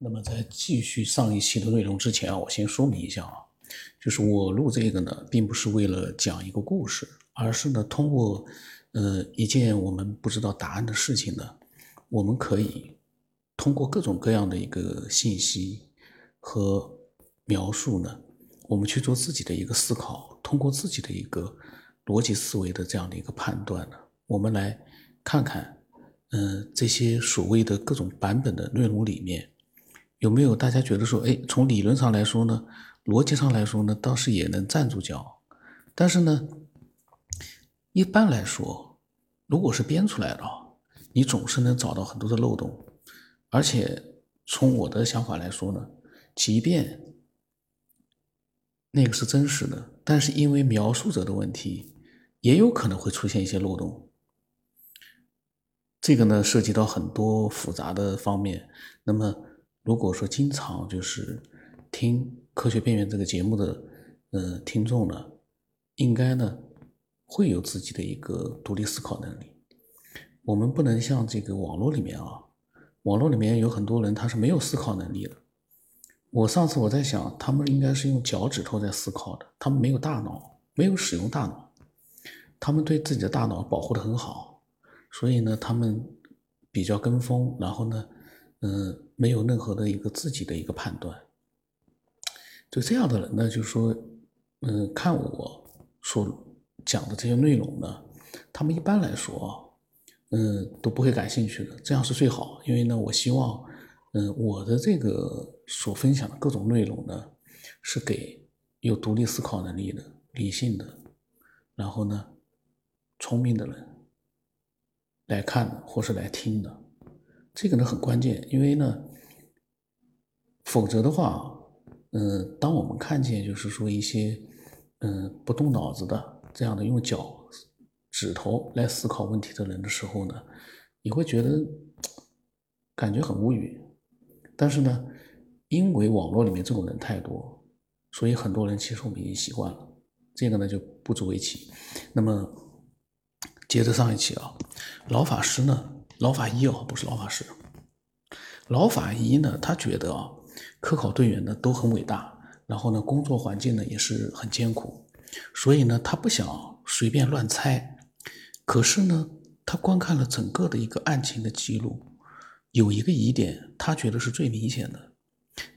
那么在继续上一期的内容之前啊，我先说明一下啊，就是我录这个呢，并不是为了讲一个故事，而是呢，通过呃一件我们不知道答案的事情呢，我们可以通过各种各样的一个信息和描述呢，我们去做自己的一个思考，通过自己的一个逻辑思维的这样的一个判断呢，我们来看看，嗯，这些所谓的各种版本的内容里面。有没有大家觉得说，哎，从理论上来说呢，逻辑上来说呢，倒是也能站住脚，但是呢，一般来说，如果是编出来的，你总是能找到很多的漏洞，而且从我的想法来说呢，即便那个是真实的，但是因为描述者的问题，也有可能会出现一些漏洞。这个呢，涉及到很多复杂的方面，那么。如果说经常就是听《科学边缘》这个节目的呃听众呢，应该呢会有自己的一个独立思考能力。我们不能像这个网络里面啊，网络里面有很多人他是没有思考能力的。我上次我在想，他们应该是用脚趾头在思考的，他们没有大脑，没有使用大脑，他们对自己的大脑保护的很好，所以呢，他们比较跟风，然后呢。嗯，没有任何的一个自己的一个判断，就这样的人呢，就是说，嗯，看我所讲的这些内容呢，他们一般来说，嗯，都不会感兴趣的。这样是最好，因为呢，我希望，嗯，我的这个所分享的各种内容呢，是给有独立思考能力的、理性的，然后呢，聪明的人来看或是来听的。这个呢很关键，因为呢，否则的话，嗯，当我们看见就是说一些，嗯，不动脑子的这样的用脚指头来思考问题的人的时候呢，你会觉得感觉很无语。但是呢，因为网络里面这种人太多，所以很多人其实我们已经习惯了，这个呢就不足为奇。那么接着上一期啊，老法师呢。老法医哦，不是老法师。老法医呢，他觉得啊，科考队员呢都很伟大，然后呢，工作环境呢也是很艰苦，所以呢，他不想随便乱猜。可是呢，他观看了整个的一个案情的记录，有一个疑点，他觉得是最明显的，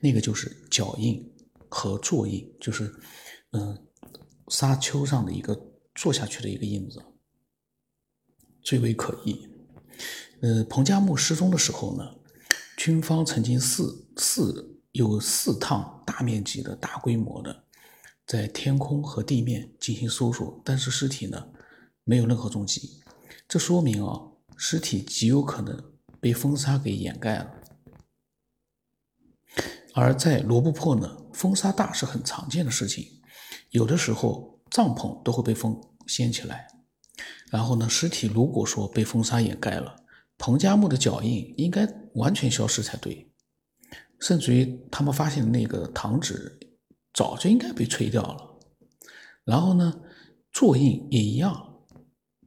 那个就是脚印和坐印，就是嗯，沙丘上的一个坐下去的一个印子，最为可疑。呃，彭加木失踪的时候呢，军方曾经四四有四趟大面积的大规模的在天空和地面进行搜索，但是尸体呢没有任何踪迹，这说明啊，尸体极有可能被风沙给掩盖了。而在罗布泊呢，风沙大是很常见的事情，有的时候帐篷都会被风掀起来，然后呢，尸体如果说被风沙掩盖了。彭加木的脚印应该完全消失才对，甚至于他们发现的那个糖纸早就应该被吹掉了。然后呢，座印也一样，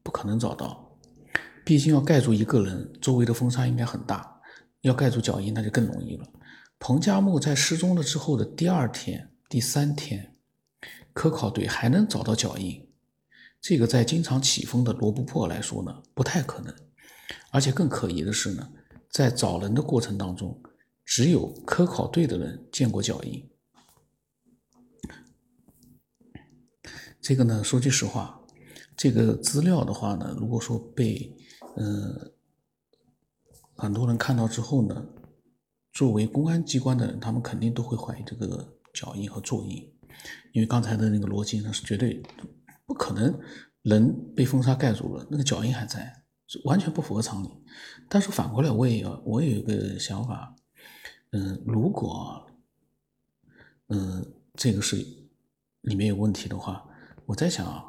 不可能找到。毕竟要盖住一个人，周围的风沙应该很大，要盖住脚印那就更容易了。彭加木在失踪了之后的第二天、第三天，科考队还能找到脚印，这个在经常起风的罗布泊来说呢，不太可能。而且更可疑的是呢，在找人的过程当中，只有科考队的人见过脚印。这个呢，说句实话，这个资料的话呢，如果说被嗯很多人看到之后呢，作为公安机关的人，他们肯定都会怀疑这个脚印和座印，因为刚才的那个逻辑呢是绝对不可能，人被风沙盖住了，那个脚印还在。完全不符合常理，但是反过来，我也要，我有一个想法，嗯，如果，嗯，这个是里面有问题的话，我在想啊，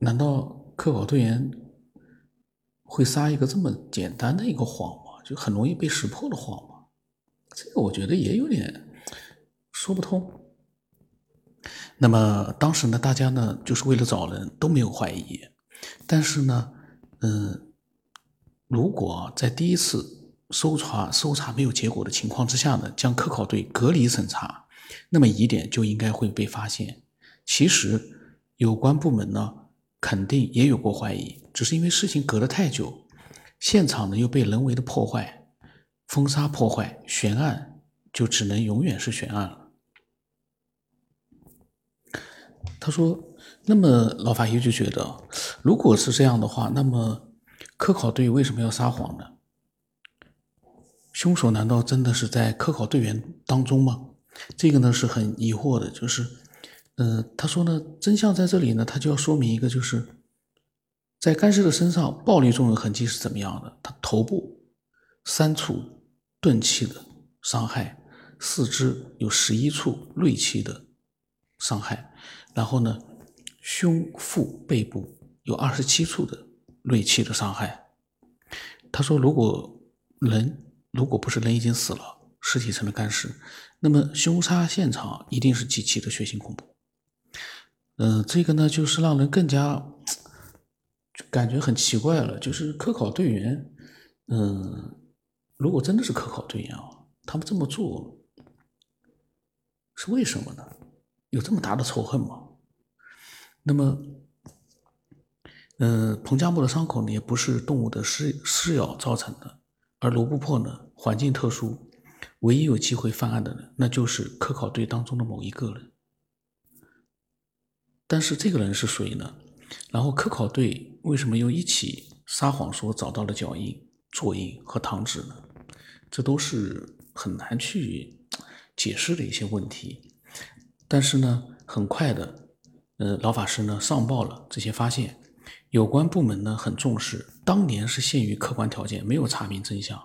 难道科考队员会撒一个这么简单的一个谎吗？就很容易被识破的谎吗？这个我觉得也有点说不通。那么当时呢，大家呢就是为了找人都没有怀疑，但是呢，嗯，如果在第一次搜查搜查没有结果的情况之下呢，将科考队隔离审查，那么疑点就应该会被发现。其实有关部门呢，肯定也有过怀疑，只是因为事情隔得太久，现场呢又被人为的破坏、封杀破坏，悬案就只能永远是悬案了。他说。那么老法医就觉得，如果是这样的话，那么科考队为什么要撒谎呢？凶手难道真的是在科考队员当中吗？这个呢是很疑惑的。就是，呃，他说呢，真相在这里呢，他就要说明一个，就是在干尸的身上暴力作用痕迹是怎么样的？他头部三处钝器的伤害，四肢有十一处锐器的伤害，然后呢？胸腹背部有二十七处的锐器的伤害。他说：“如果人如果不是人已经死了，尸体成了干尸，那么凶杀现场一定是极其的血腥恐怖。”嗯，这个呢，就是让人更加就感觉很奇怪了。就是科考队员，嗯，如果真的是科考队员啊，他们这么做是为什么呢？有这么大的仇恨吗？那么，呃，彭加木的伤口呢，也不是动物的撕撕咬造成的，而罗布泊呢，环境特殊，唯一有机会犯案的人，那就是科考队当中的某一个人。但是这个人是谁呢？然后科考队为什么又一起撒谎说找到了脚印、座印和糖纸呢？这都是很难去解释的一些问题。但是呢，很快的。呃，老法师呢上报了这些发现，有关部门呢很重视。当年是限于客观条件，没有查明真相。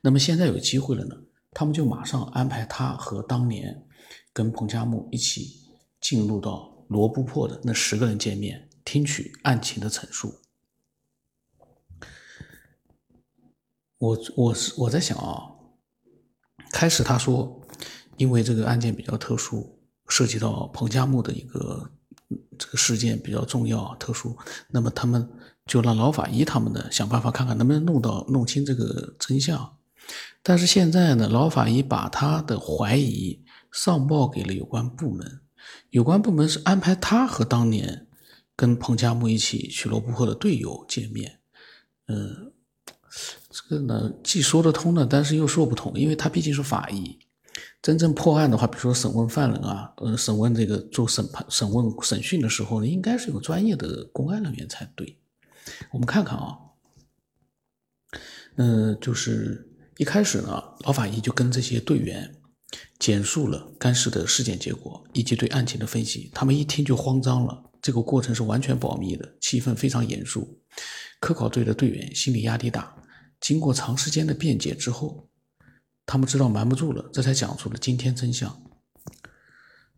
那么现在有机会了呢，他们就马上安排他和当年跟彭加木一起进入到罗布泊的那十个人见面，听取案情的陈述。我我是我在想啊，开始他说，因为这个案件比较特殊，涉及到彭加木的一个。这个事件比较重要、特殊，那么他们就让老法医他们呢想办法看看能不能弄到、弄清这个真相。但是现在呢，老法医把他的怀疑上报给了有关部门，有关部门是安排他和当年跟彭加木一起去罗布泊的队友见面。嗯，这个呢既说得通呢，但是又说不通，因为他毕竟是法医。真正破案的话，比如说审问犯人啊，呃，审问这个做审判、审问、审讯的时候呢，应该是有专业的公安人员才对。我们看看啊，嗯，就是一开始呢，老法医就跟这些队员简述了干尸的尸检结果以及对案情的分析，他们一听就慌张了。这个过程是完全保密的，气氛非常严肃。科考队的队员心理压力大，经过长时间的辩解之后。他们知道瞒不住了，这才讲出了惊天真相。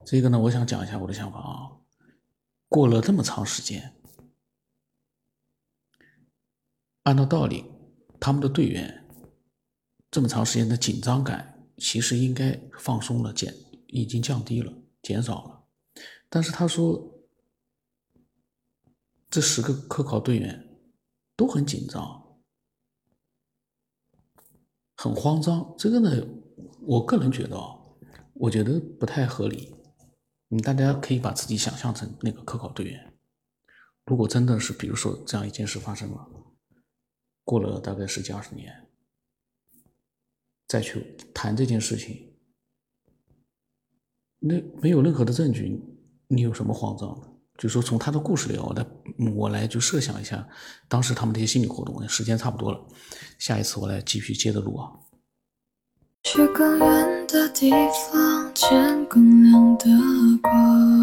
这个呢，我想讲一下我的想法啊。过了这么长时间，按照道理，他们的队员这么长时间的紧张感，其实应该放松了，减已经降低了，减少了。但是他说，这十个科考队员都很紧张。很慌张，这个呢，我个人觉得啊，我觉得不太合理。你大家可以把自己想象成那个科考队员，如果真的是，比如说这样一件事发生了，过了大概十几二十年，再去谈这件事情，那没有任何的证据，你有什么慌张的？就说从他的故事里，我来我来就设想一下，当时他们这些心理活动，时间差不多了，下一次我来继续接着录啊。去更远的地方，见更亮的光。